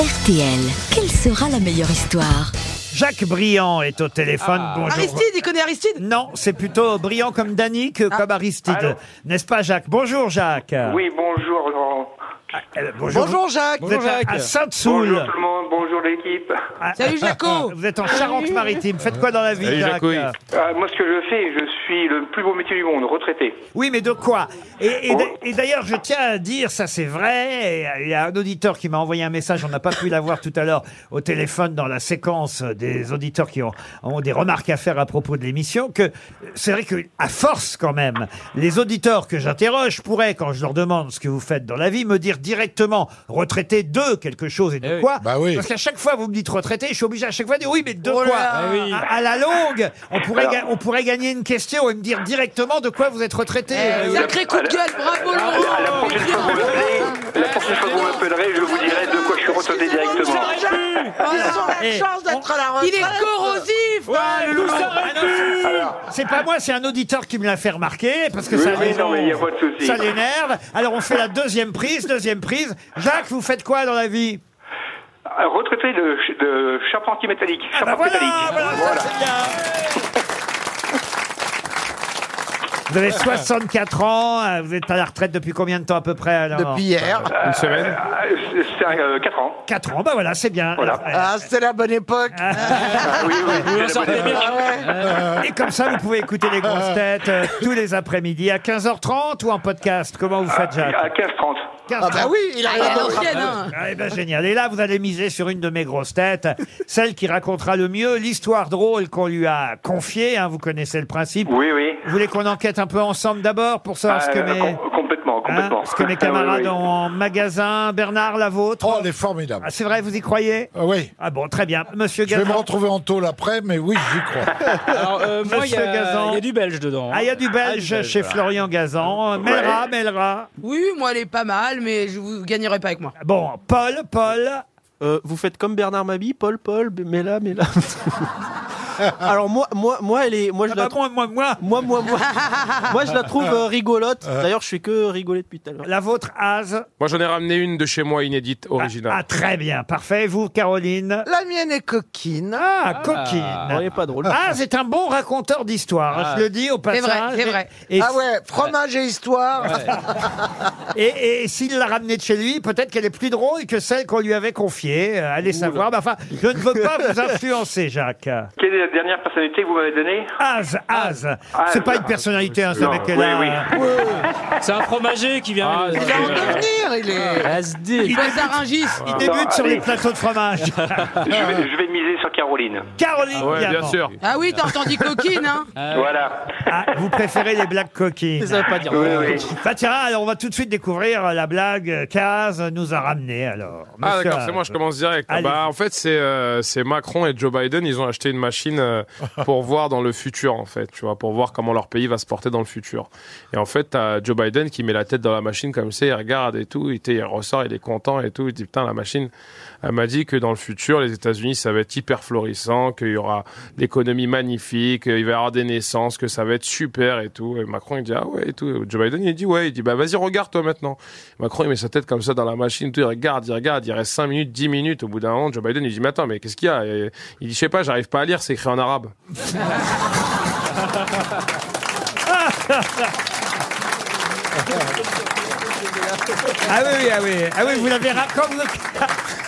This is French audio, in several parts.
RTL, quelle sera la meilleure histoire Jacques Briand est au téléphone. Bonjour. Aristide, il connaît Aristide Non, c'est plutôt Briand comme Dany que comme Aristide. Allô N'est-ce pas, Jacques? Bonjour, Jacques. Oui, bonjour bonjour. Bonjour Jacques Vous êtes à- à Sainte-Soul. Bonjour tout le monde, bonjour l'équipe. Ah, Salut Jaco Vous êtes en Charente-Maritime. Faites quoi dans la vie, Salut, Jacques. Ah, moi ce que je fais, je suis le plus beau métier du monde, retraité. Oui, mais de quoi Et, et- Oh. et d'ailleurs, je tiens à dire, ça c'est vrai, il y a un auditeur qui m'a envoyé un message, on n'a pas pu l'avoir tout à l'heure au téléphone dans la séquence des auditeurs qui ont, ont des remarques à faire à propos de l'émission, que c'est vrai que à force quand même, les auditeurs que j'interroge pourraient, quand je leur demande ce que vous faites dans la vie, me dire directement retraité de quelque chose et de quoi. Bah oui. Parce qu'à chaque fois, vous me dites retraité, je suis obligé à chaque fois de dire oui, mais de Oh là quoi là. à, à la longue, on pourrait, Alors- ga- on pourrait gagner une question et me dire directement de quoi vous êtes retraité. Eh, Sacré coup de gueule, bravo la Laurent la prochaine fois que vous m'appellerez, je vous dirai de quoi retraité directement. Eh, chance d'être à la retraite Il est corrosif Alors, C'est pas moi, c'est un auditeur qui me l'a fait remarquer parce que Oui, ça oui, l'énerve. non, mais y a pas de souci. Ça l'énerve. Alors on fait la deuxième prise, deuxième prise. Jacques, vous faites quoi dans la vie? Euh, retraité de, de charpentier métallique. Ah bah Charpentier voilà, métallique. voilà, ça, c'est bien. Vous avez 64 ans, euh, vous êtes à la retraite depuis combien de temps à peu près alors Depuis hier. Une semaine Euh, c'est- C'est euh, 4 ans. 4 ans, bah voilà, c'est bien. Voilà. Euh, Ah, c'était la bonne époque. Ah, oui, oui, c'est la bonne époque. Et comme ça, vous pouvez écouter les grosses têtes euh, tous les après-midi à 15h30 ou en podcast. Comment vous faites, Jacques À 15-30. 15 Ah bah oui, il a d'autre. l'ancienne, hein Ah, eh ben, génial. Et là, vous allez miser sur une de mes grosses têtes, celle qui racontera le mieux l'histoire drôle qu'on lui a confiée. hein, vous connaissez le principe. Oui, oui. Vous voulez qu'on enquête un peu ensemble d'abord pour savoir ce que Euh, mes, com- complètement, hein, complètement. ce que mes Ah, oui, camarades oui. ont en magasin Bernard, la vôtre Oh, elle est formidable. Ah, C'est vrai, vous y croyez Ah oui. Ah bon, très bien. Monsieur Je vais me Gazan. retrouver en tôle après, mais oui, j'y crois. Alors, euh, moi, il y, Monsieur a- Gazan. il y a du belge dedans. hein. Ah, il y a du belge chez Florian Gazan. Melra, Melra. Oui, moi elle est pas mal, mais je vous gagnerai pas avec moi. Bon, Paul, Paul. Euh, vous faites comme Bernard Mabi, Paul, Paul, mais là. Alors moi, moi, moi, elle est, moi je Ah la trouve, moi, moi, moi. moi, moi, moi, je la trouve euh, rigolote. D'ailleurs, je fais que rigoler depuis tout à l'heure. La vôtre, Az. Moi, j'en ai ramené une de chez moi, inédite, Ah, originale. ah, très bien, parfait. Et vous, Caroline La mienne est coquine. Ah, Non, coquine. elle est pas drôle. Ah, c'est un bon raconteur d'histoire. hein, Je le dis au C'est passage. vrai, c'est vrai. Et, Ah ouais, fromage et histoire. et, et s'il l'a ramenée de chez lui, peut-être qu'elle est plus drôle que celle qu'on lui avait confiée. Euh, allez savoir. Mais enfin, je ne veux pas vous influencer, Jacques. Quelle est la dernière personnalité que vous m'avez donnée Az, Az. C'est pas une personnalité, hein, ce Non, mec-là. oui, oui. C'est un fromager qui vient. Ah, de- Il va en devenir, il est. SD. Il débute, Sarangis il débute sur les plateaux de fromage. je, vais, je vais miser sur Caroline. Caroline Ouais, bien Diamant. sûr. Ah oui, t'as entendu coquine, hein Voilà. Ah, vous préférez les blagues coquines. Ça veut pas dire. Oui, oui. Bah tiens, alors on va tout de suite découvrir la blague qu'Az nous a ramenée alors. Ah Monsieur d'accord, c'est moi, je commence direct. Allez. Bah, en fait, c'est euh, c'est Macron et Joe Biden, ils ont acheté une machine euh, pour voir dans le futur, en fait, tu vois, pour voir comment leur pays va se porter dans le futur. Et en fait, t'as Joe Biden qui met la tête dans la machine comme ça, il regarde et tout, il, il ressort, il est content et tout, il dit putain, la machine, elle m'a dit que dans le futur, les États-Unis, ça va être hyper florissant, qu'il y aura l'économie magnifique, il va y avoir des naissances, que ça va être super et tout. Et Macron, il dit ah ouais et tout. Joe Biden, il dit ouais, il dit bah vas-y, regarde toi maintenant. Macron, il met sa tête comme ça dans la machine, tout, il regarde, il regarde, il reste 5 minutes, 10 minutes. Au bout d'un moment, Joe Biden, il dit mais attends, mais qu'est-ce qu'il y a? Et Il dit je sais pas, j'arrive pas à lire, c'est écrit en arabe. Ah oui, oui, ah oui, ah oui, vous l'avez ra- quand vous,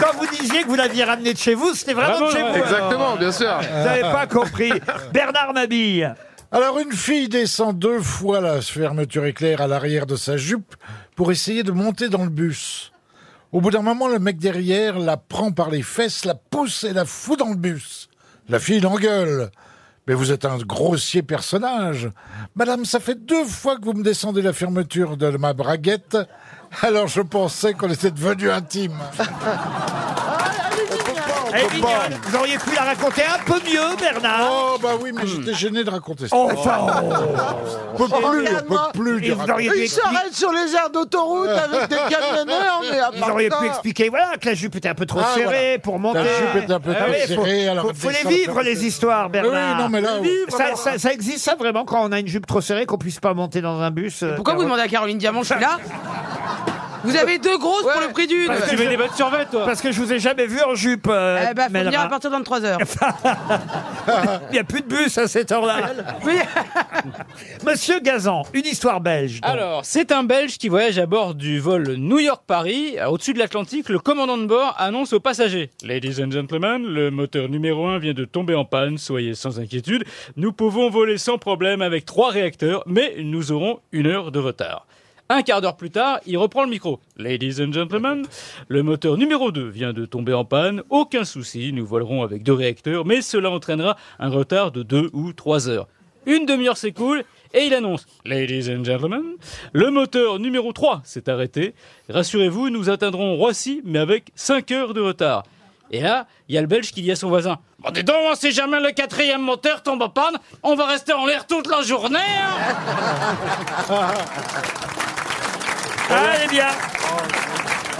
quand vous disiez que vous l'aviez ramené de chez vous, c'était vraiment de chez vous. alors. Exactement, bien sûr. Vous n'avez pas compris. Bernard Mabille. Alors, une fille descend deux fois la fermeture éclair à l'arrière de sa jupe pour essayer de monter dans le bus. Au bout d'un moment, le mec derrière la prend par les fesses, la pousse et la fout dans le bus. La fille l'engueule. Mais vous êtes un grossier personnage. Madame, ça fait deux fois que vous me descendez la fermeture de ma braguette. Alors je pensais qu'on était devenus intimes. Elle est mignonne. Vous auriez pu la raconter un peu mieux, Bernard. Oh, bah oui, mais j'étais gêné de raconter ça. Oh, enfin, On peut plus, on peut plus. Et de vous raconter. auriez pu Il expliquer, s'arrête sur les aires d'autoroute avec des camionneurs, mais à vous auriez ça- pu expliquer voilà, que la jupe était un peu trop Ah, serrée pour monter. jupe était un peu Ah trop oui, faut- serrée, alors Faut, faut les descendre, vivre, faire- les histoires, Oui, Bernard. oui, non, mais là, Ça, ça- ça existe ça vraiment quand on a une jupe trop serrée qu'on puisse pas monter dans un bus euh, Pourquoi vous Caro- demandez à Caroline Diamant, je suis là? Vous avez deux grosses pour le prix d'une. Parce que Tu je- mets des bottes sur vêtements, toi. Parce que je vous ai jamais vu en jupe. euh, Eh ben, faut Melra. venir à partir de 23h. Il n'y a plus de bus à cette heure-là. Oui. Monsieur Gazan, une histoire belge. donc. Alors, c'est un Belge qui voyage à bord du vol New York-Paris. Au-dessus de l'Atlantique, le commandant de bord annonce aux passagers Ladies and gentlemen, le moteur numéro 1 vient de tomber en panne, soyez sans inquiétude. Nous pouvons voler sans problème avec trois réacteurs, mais nous aurons une heure de retard. Un quart d'heure plus tard, il reprend le micro. Ladies and gentlemen, le moteur numéro 2 vient de tomber en panne. Aucun souci, nous volerons avec deux réacteurs, mais cela entraînera un retard de deux ou trois heures. Une demi-heure s'écoule et il annonce Ladies and gentlemen, le moteur numéro 3 s'est arrêté. Rassurez-vous, nous atteindrons Roissy, mais avec 5 heures de retard. Et là, il y a le Belge qui dit à son voisin Bon, dis donc, si jamais le quatrième moteur tombe en panne, on va rester en l'air toute la journée. hein Ah, elle est bien.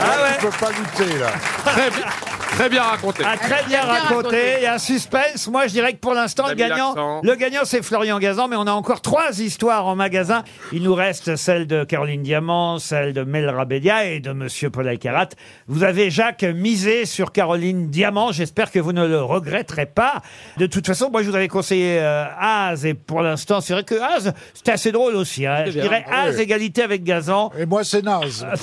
Ah ouais. Je peux pas lutter, là. Très, bien- très bien raconté. Ah, très bien bien raconté. Il y a un suspense. Moi, je dirais que pour l'instant, T'as le mis gagnant, l'accent. le gagnant, c'est Florian Gazan, mais on a encore trois histoires en magasin. Il nous reste celle de Caroline Diamant, celle de Mel Rabedia et de Monsieur Paul Alcarat. Vous avez, Jacques, misé sur Caroline Diamant. J'espère que vous ne le regretterez pas. De toute façon, moi, je vous avais conseillé euh, Az, et pour l'instant, c'est vrai que Az, c'était assez drôle aussi. hein. Je dirais Az, égalité avec Gazan. Et moi, c'est naze.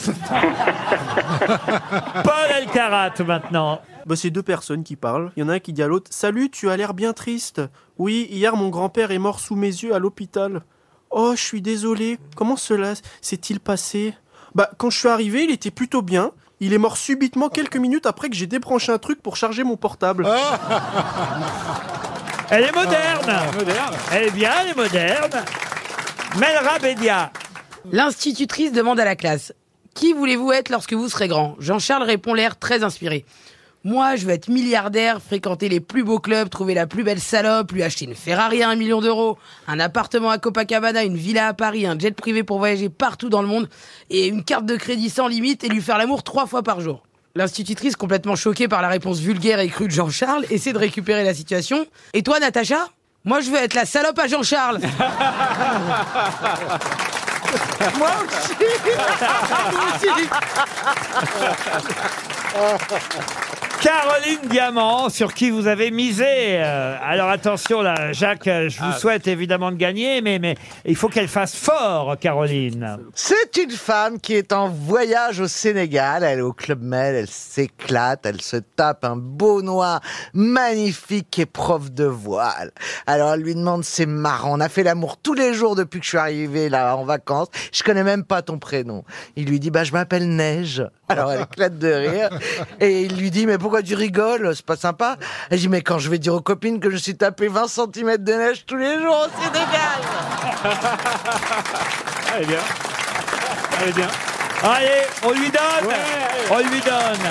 Paul Alcarat, maintenant. Bah, c'est deux personnes qui parlent. Il y en a un qui dit à l'autre Salut, tu as l'air bien triste. Oui, hier mon grand-père est mort sous mes yeux à l'hôpital. Oh, je suis désolé. Comment cela s'est-il passé? Bah, quand je suis arrivé, il était plutôt bien. Il est mort subitement quelques minutes après que j'ai débranché un truc pour charger mon portable. Elle est moderne. Moderne. Elle est bien, elle est moderne. Melra Bédia. L'institutrice demande à la classe Qui voulez-vous être lorsque vous serez grand? Jean-Charles répond l'air très inspiré. Moi, je veux être milliardaire, fréquenter les plus beaux clubs, trouver la plus belle salope, lui acheter une Ferrari à un million d'euros, un appartement à Copacabana, une villa à Paris, un jet privé pour voyager partout dans le monde, et une carte de crédit sans limite et lui faire l'amour trois fois par jour. L'institutrice, complètement choquée par la réponse vulgaire et crue de Jean-Charles, essaie de récupérer la situation. Et toi, Natacha? Moi, je veux être la salope à Jean-Charles. Moi aussi. Moi aussi. Caroline Diamant, sur qui vous avez misé. Euh, alors attention là, Jacques, euh, je vous souhaite évidemment de gagner, mais, mais il faut qu'elle fasse fort, Caroline. C'est une femme qui est en voyage au Sénégal. Elle est au Club Med, elle s'éclate, elle se tape un beau noir magnifique qui est prof de voile. Alors elle lui demande, c'est marrant, on a fait l'amour tous les jours depuis que je suis arrivé là en vacances. Je connais même pas ton prénom. Il lui dit, bah je m'appelle Neige. Alors elle éclate de rire. Et il lui dit, mais pourquoi tu rigoles C'est pas sympa. Elle dit, mais quand je vais dire aux copines que je suis tapé 20 cm de neige tous les jours au Sénégal. Elle est bien. Elle est bien. Allez, on lui donne On lui donne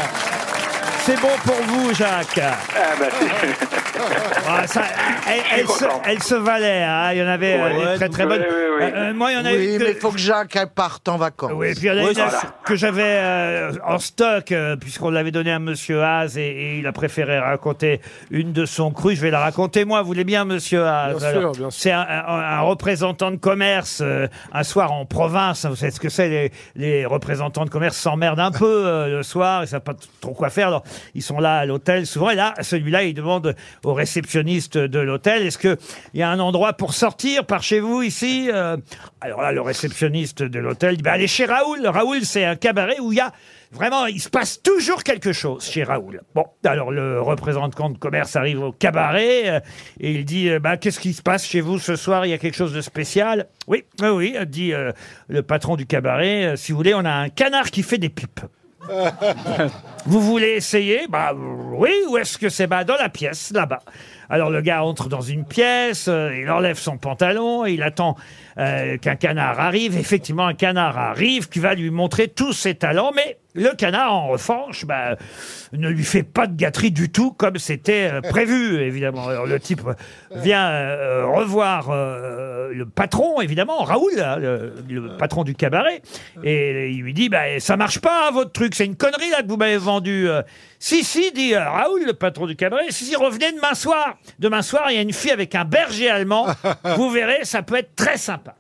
c'est bon pour vous, Jacques. Ah, bah, c'est- Ah, ça, elle, elle se, content. elle se valait. hein. Il y en avait euh, Ouais, des très très bonnes. Euh, euh, moi, il y en a Oui, une que- mais il faut que Jacques elle parte en vacances. Oui, et puis il y en a une voilà. que j'avais euh, en stock, euh, puisqu'on l'avait donné à Monsieur Haas et, et il a préféré raconter une de son cru. Je vais la raconter moi, vous voulez bien, Monsieur Haas? Bien sûr, Alors, bien sûr. C'est un, un- un représentant de commerce, euh, un soir en province. Vous savez ce que c'est, les, les représentants de commerce s'emmerdent un peu euh, le soir, ils savent pas t- trop quoi faire. Alors, ils sont là à l'hôtel souvent, et là, celui-là, il demande au réceptionniste de l'hôtel, est-ce que il y a un endroit pour sortir par chez vous ici Euh, Alors là, le réceptionniste de l'hôtel dit, bah, allez chez Raoul. Raoul, c'est un cabaret où il y a Vraiment, il se passe toujours quelque chose chez Raoul. Bon, alors le représentant de commerce arrive au cabaret euh, et il dit bah, Qu'est-ce qui se passe chez vous ce soir? Il y a quelque chose de spécial? Oui, oui, oui, dit le patron du cabaret. Si vous voulez, on a un canard qui fait des pipes. Vous voulez essayer? Bah oui, où est-ce que c'est Bah dans la pièce, là-bas? Alors le gars entre dans une pièce, euh, il enlève son pantalon, il attend euh, qu'un canard arrive. Effectivement, un canard arrive qui va lui montrer tous ses talents, mais le canard, en revanche, bah, ne lui fait pas de gâterie du tout comme c'était euh, prévu, évidemment. Le type vient revoir le patron, évidemment, Raoul, hein, le, patron du cabaret, et il lui dit bah, ça marche pas votre truc, c'est une connerie là que vous m'avez vendu. Si si, dit Raoul, le patron du cabaret. Si si, revenez demain soir. Demain soir, il y a une fille avec un berger allemand. vous verrez, ça peut être très sympa.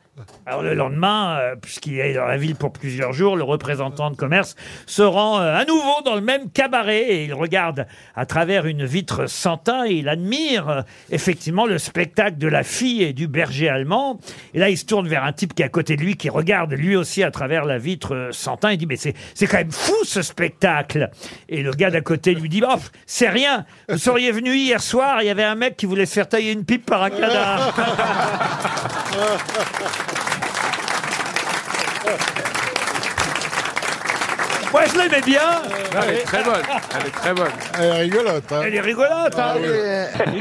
Alors le lendemain, euh, puisqu'il est dans la ville pour plusieurs jours, le représentant de commerce se rend euh, à nouveau dans le même cabaret et il regarde à travers une vitre sans teint et il admire euh, effectivement le spectacle de la fille et du berger allemand. Et là, il se tourne vers un type qui est à côté de lui, qui regarde lui aussi à travers la vitre sans teint. Il dit, mais c'est c'est quand même fou ce spectacle. Et le gars d'à côté lui dit, oh, c'est rien. Vous seriez venu hier soir, il y avait un mec qui voulait se faire tailler une pipe par un cadavre. Moi, je l'aimais bien. Elle est très bonne. Elle est très bonne. Elle est rigolote. hein. Elle est rigolote. hein.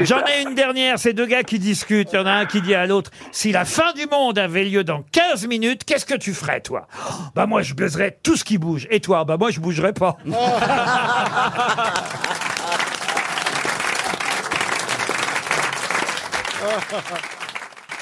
J'en ai une dernière, c'est deux gars qui discutent. Il y en a un qui dit à l'autre, si la fin du monde avait lieu dans 15 minutes, qu'est-ce que tu ferais, toi? Bah moi, je baiserais tout ce qui bouge. Et toi? Bah moi, je bougerais pas.